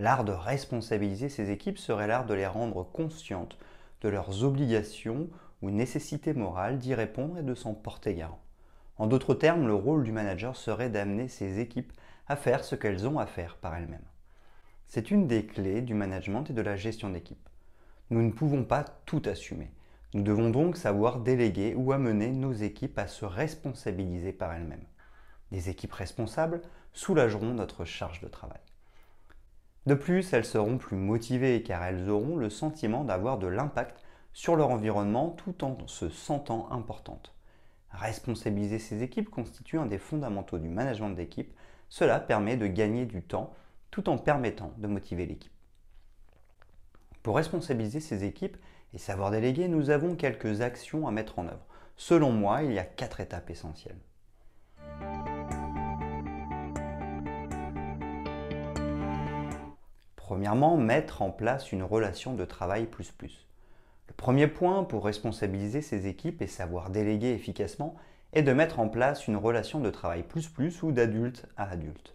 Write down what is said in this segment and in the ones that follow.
L'art de responsabiliser ces équipes serait l'art de les rendre conscientes de leurs obligations ou nécessités morales d'y répondre et de s'en porter garant. En d'autres termes, le rôle du manager serait d'amener ces équipes à faire ce qu'elles ont à faire par elles-mêmes. C'est une des clés du management et de la gestion d'équipe. Nous ne pouvons pas tout assumer. Nous devons donc savoir déléguer ou amener nos équipes à se responsabiliser par elles-mêmes. Des équipes responsables soulageront notre charge de travail. De plus, elles seront plus motivées car elles auront le sentiment d'avoir de l'impact sur leur environnement tout en se sentant importantes. Responsabiliser ces équipes constitue un des fondamentaux du management d'équipe. Cela permet de gagner du temps tout en permettant de motiver l'équipe. Pour responsabiliser ces équipes et savoir déléguer, nous avons quelques actions à mettre en œuvre. Selon moi, il y a quatre étapes essentielles. Premièrement, mettre en place une relation de travail plus plus. Le premier point pour responsabiliser ces équipes et savoir déléguer efficacement est de mettre en place une relation de travail plus plus ou d'adulte à adulte.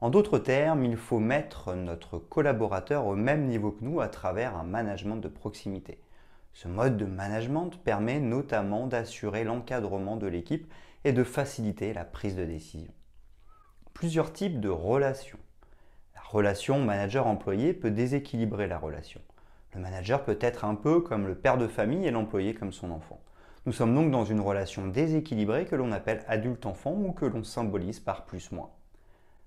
En d'autres termes, il faut mettre notre collaborateur au même niveau que nous à travers un management de proximité. Ce mode de management permet notamment d'assurer l'encadrement de l'équipe et de faciliter la prise de décision. Plusieurs types de relations. La relation manager-employé peut déséquilibrer la relation. Le manager peut être un peu comme le père de famille et l'employé comme son enfant. Nous sommes donc dans une relation déséquilibrée que l'on appelle adulte-enfant ou que l'on symbolise par plus-moins.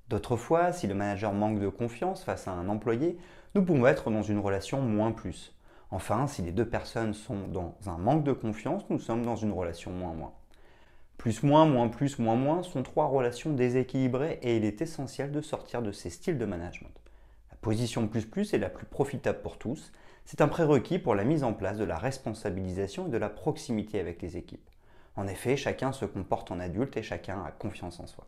D'autres fois, si le manager manque de confiance face à un employé, nous pouvons être dans une relation moins plus. Enfin, si les deux personnes sont dans un manque de confiance, nous sommes dans une relation moins moins. Plus moins, moins plus, moins moins sont trois relations déséquilibrées et il est essentiel de sortir de ces styles de management. La position plus plus est la plus profitable pour tous. C'est un prérequis pour la mise en place de la responsabilisation et de la proximité avec les équipes. En effet, chacun se comporte en adulte et chacun a confiance en soi.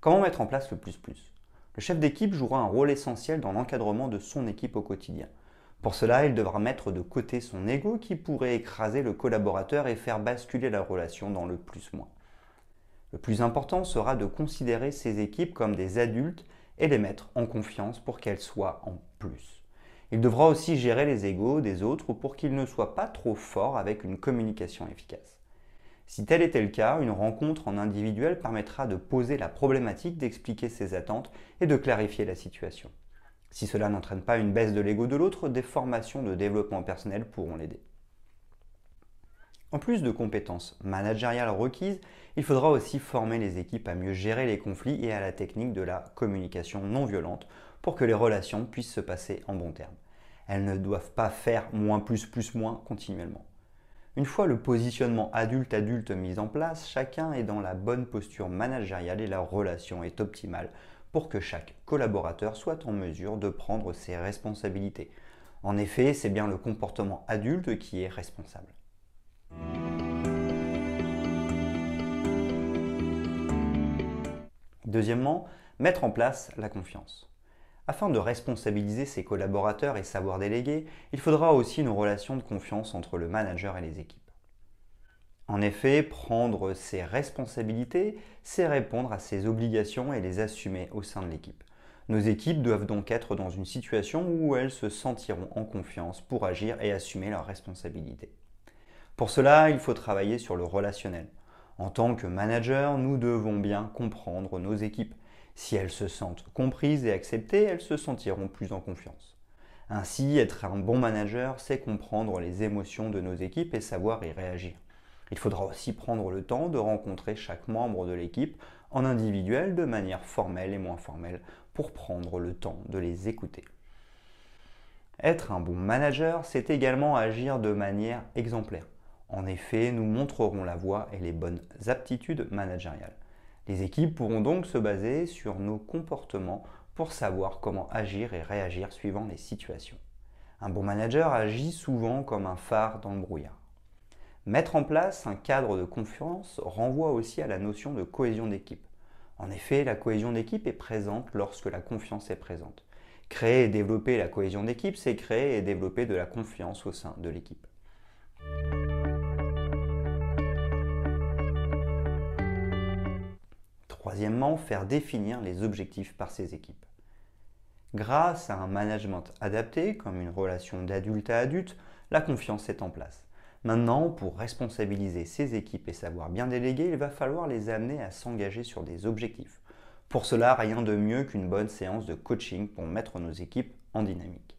Comment mettre en place le plus plus? Le chef d'équipe jouera un rôle essentiel dans l'encadrement de son équipe au quotidien. Pour cela, il devra mettre de côté son ego qui pourrait écraser le collaborateur et faire basculer la relation dans le plus-moins. Le plus important sera de considérer ces équipes comme des adultes et les mettre en confiance pour qu'elles soient en plus. Il devra aussi gérer les égos des autres pour qu'ils ne soient pas trop forts avec une communication efficace. Si tel était le cas, une rencontre en individuel permettra de poser la problématique, d'expliquer ses attentes et de clarifier la situation. Si cela n'entraîne pas une baisse de l'ego de l'autre, des formations de développement personnel pourront l'aider. En plus de compétences managériales requises, il faudra aussi former les équipes à mieux gérer les conflits et à la technique de la communication non violente pour que les relations puissent se passer en bons termes. Elles ne doivent pas faire moins plus plus moins continuellement. Une fois le positionnement adulte-adulte mis en place, chacun est dans la bonne posture managériale et la relation est optimale pour que chaque collaborateur soit en mesure de prendre ses responsabilités. En effet, c'est bien le comportement adulte qui est responsable. Deuxièmement, mettre en place la confiance. Afin de responsabiliser ses collaborateurs et savoir déléguer, il faudra aussi une relation de confiance entre le manager et les équipes. En effet, prendre ses responsabilités, c'est répondre à ses obligations et les assumer au sein de l'équipe. Nos équipes doivent donc être dans une situation où elles se sentiront en confiance pour agir et assumer leurs responsabilités. Pour cela, il faut travailler sur le relationnel. En tant que manager, nous devons bien comprendre nos équipes. Si elles se sentent comprises et acceptées, elles se sentiront plus en confiance. Ainsi, être un bon manager, c'est comprendre les émotions de nos équipes et savoir y réagir. Il faudra aussi prendre le temps de rencontrer chaque membre de l'équipe en individuel de manière formelle et moins formelle pour prendre le temps de les écouter. Être un bon manager, c'est également agir de manière exemplaire. En effet, nous montrerons la voie et les bonnes aptitudes managériales. Les équipes pourront donc se baser sur nos comportements pour savoir comment agir et réagir suivant les situations. Un bon manager agit souvent comme un phare dans le brouillard. Mettre en place un cadre de confiance renvoie aussi à la notion de cohésion d'équipe. En effet, la cohésion d'équipe est présente lorsque la confiance est présente. Créer et développer la cohésion d'équipe, c'est créer et développer de la confiance au sein de l'équipe. Troisièmement, faire définir les objectifs par ses équipes. Grâce à un management adapté, comme une relation d'adulte à adulte, la confiance est en place. Maintenant, pour responsabiliser ses équipes et savoir bien déléguer, il va falloir les amener à s'engager sur des objectifs. Pour cela, rien de mieux qu'une bonne séance de coaching pour mettre nos équipes en dynamique.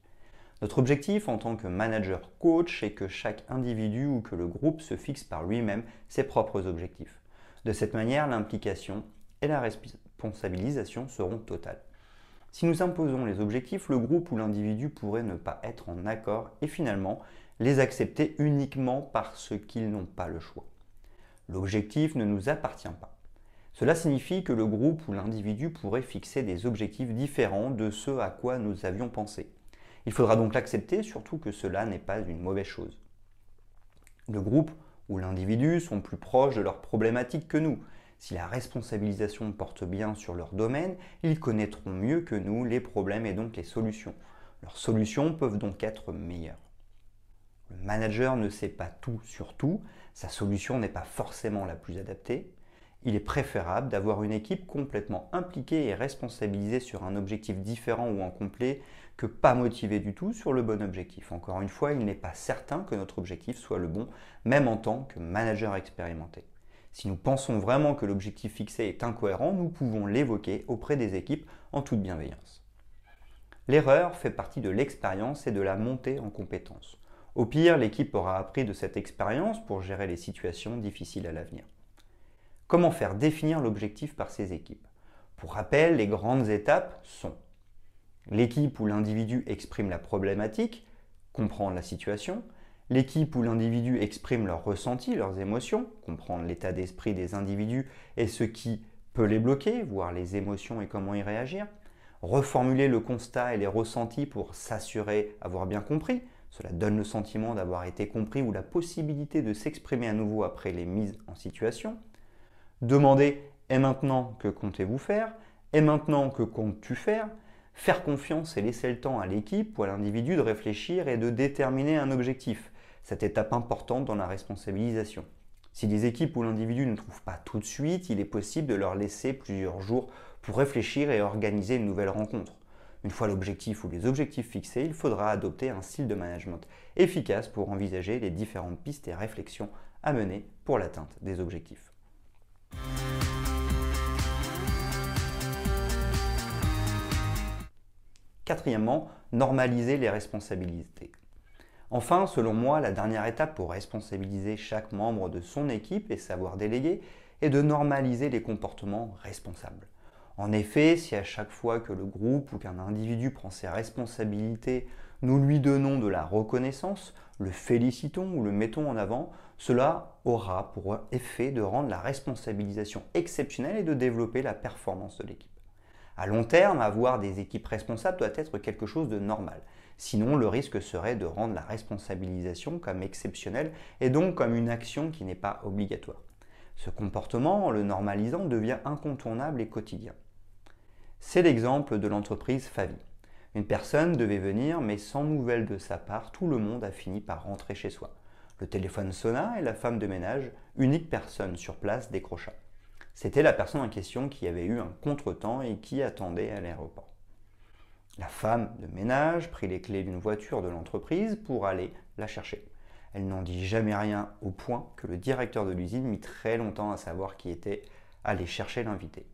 Notre objectif en tant que manager coach est que chaque individu ou que le groupe se fixe par lui-même ses propres objectifs. De cette manière, l'implication et la responsabilisation seront totales. Si nous imposons les objectifs, le groupe ou l'individu pourrait ne pas être en accord et finalement les accepter uniquement parce qu'ils n'ont pas le choix. L'objectif ne nous appartient pas. Cela signifie que le groupe ou l'individu pourrait fixer des objectifs différents de ceux à quoi nous avions pensé. Il faudra donc l'accepter, surtout que cela n'est pas une mauvaise chose. Le groupe ou l'individu sont plus proches de leurs problématiques que nous. Si la responsabilisation porte bien sur leur domaine, ils connaîtront mieux que nous les problèmes et donc les solutions. Leurs solutions peuvent donc être meilleures. Le manager ne sait pas tout sur tout, sa solution n'est pas forcément la plus adaptée. Il est préférable d'avoir une équipe complètement impliquée et responsabilisée sur un objectif différent ou incomplet que pas motivée du tout sur le bon objectif. Encore une fois, il n'est pas certain que notre objectif soit le bon, même en tant que manager expérimenté. Si nous pensons vraiment que l'objectif fixé est incohérent, nous pouvons l'évoquer auprès des équipes en toute bienveillance. L'erreur fait partie de l'expérience et de la montée en compétences. Au pire, l'équipe aura appris de cette expérience pour gérer les situations difficiles à l'avenir. Comment faire définir l'objectif par ces équipes? Pour rappel, les grandes étapes sont l'équipe où l'individu exprime la problématique, comprendre la situation, l'équipe où l'individu exprime leurs ressentis, leurs émotions, comprendre l'état d'esprit des individus et ce qui peut les bloquer, voir les émotions et comment y réagir, reformuler le constat et les ressentis pour s'assurer avoir bien compris, cela donne le sentiment d'avoir été compris ou la possibilité de s'exprimer à nouveau après les mises en situation. Demander et maintenant que comptez-vous faire Et maintenant que comptes-tu faire? Faire confiance et laisser le temps à l'équipe ou à l'individu de réfléchir et de déterminer un objectif. Cette étape importante dans la responsabilisation. Si les équipes ou l'individu ne trouvent pas tout de suite, il est possible de leur laisser plusieurs jours pour réfléchir et organiser une nouvelle rencontre. Une fois l'objectif ou les objectifs fixés, il faudra adopter un style de management efficace pour envisager les différentes pistes et réflexions à mener pour l'atteinte des objectifs. Quatrièmement, normaliser les responsabilités. Enfin, selon moi, la dernière étape pour responsabiliser chaque membre de son équipe et savoir déléguer est de normaliser les comportements responsables. En effet, si à chaque fois que le groupe ou qu'un individu prend ses responsabilités, nous lui donnons de la reconnaissance, le félicitons ou le mettons en avant, cela aura pour effet de rendre la responsabilisation exceptionnelle et de développer la performance de l'équipe. À long terme, avoir des équipes responsables doit être quelque chose de normal. Sinon, le risque serait de rendre la responsabilisation comme exceptionnelle et donc comme une action qui n'est pas obligatoire. Ce comportement, en le normalisant, devient incontournable et quotidien. C'est l'exemple de l'entreprise Favi. Une personne devait venir, mais sans nouvelles de sa part, tout le monde a fini par rentrer chez soi. Le téléphone sonna et la femme de ménage, unique personne sur place, décrocha. C'était la personne en question qui avait eu un contretemps et qui attendait à l'aéroport. La femme de ménage prit les clés d'une voiture de l'entreprise pour aller la chercher. Elle n'en dit jamais rien au point que le directeur de l'usine mit très longtemps à savoir qui était allé chercher l'invité.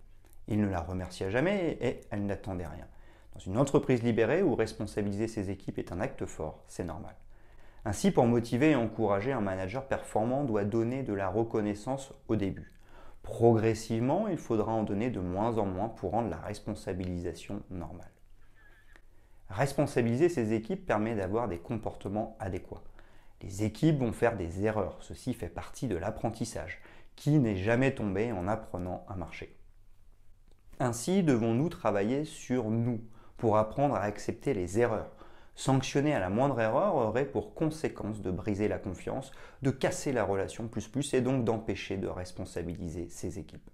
Il ne la remercia jamais et elle n'attendait rien. Dans une entreprise libérée où responsabiliser ses équipes est un acte fort, c'est normal. Ainsi, pour motiver et encourager un manager performant doit donner de la reconnaissance au début. Progressivement, il faudra en donner de moins en moins pour rendre la responsabilisation normale. Responsabiliser ses équipes permet d'avoir des comportements adéquats. Les équipes vont faire des erreurs, ceci fait partie de l'apprentissage. Qui n'est jamais tombé en apprenant à marcher? Ainsi, devons-nous travailler sur nous pour apprendre à accepter les erreurs? Sanctionner à la moindre erreur aurait pour conséquence de briser la confiance, de casser la relation plus plus et donc d'empêcher de responsabiliser ses équipes.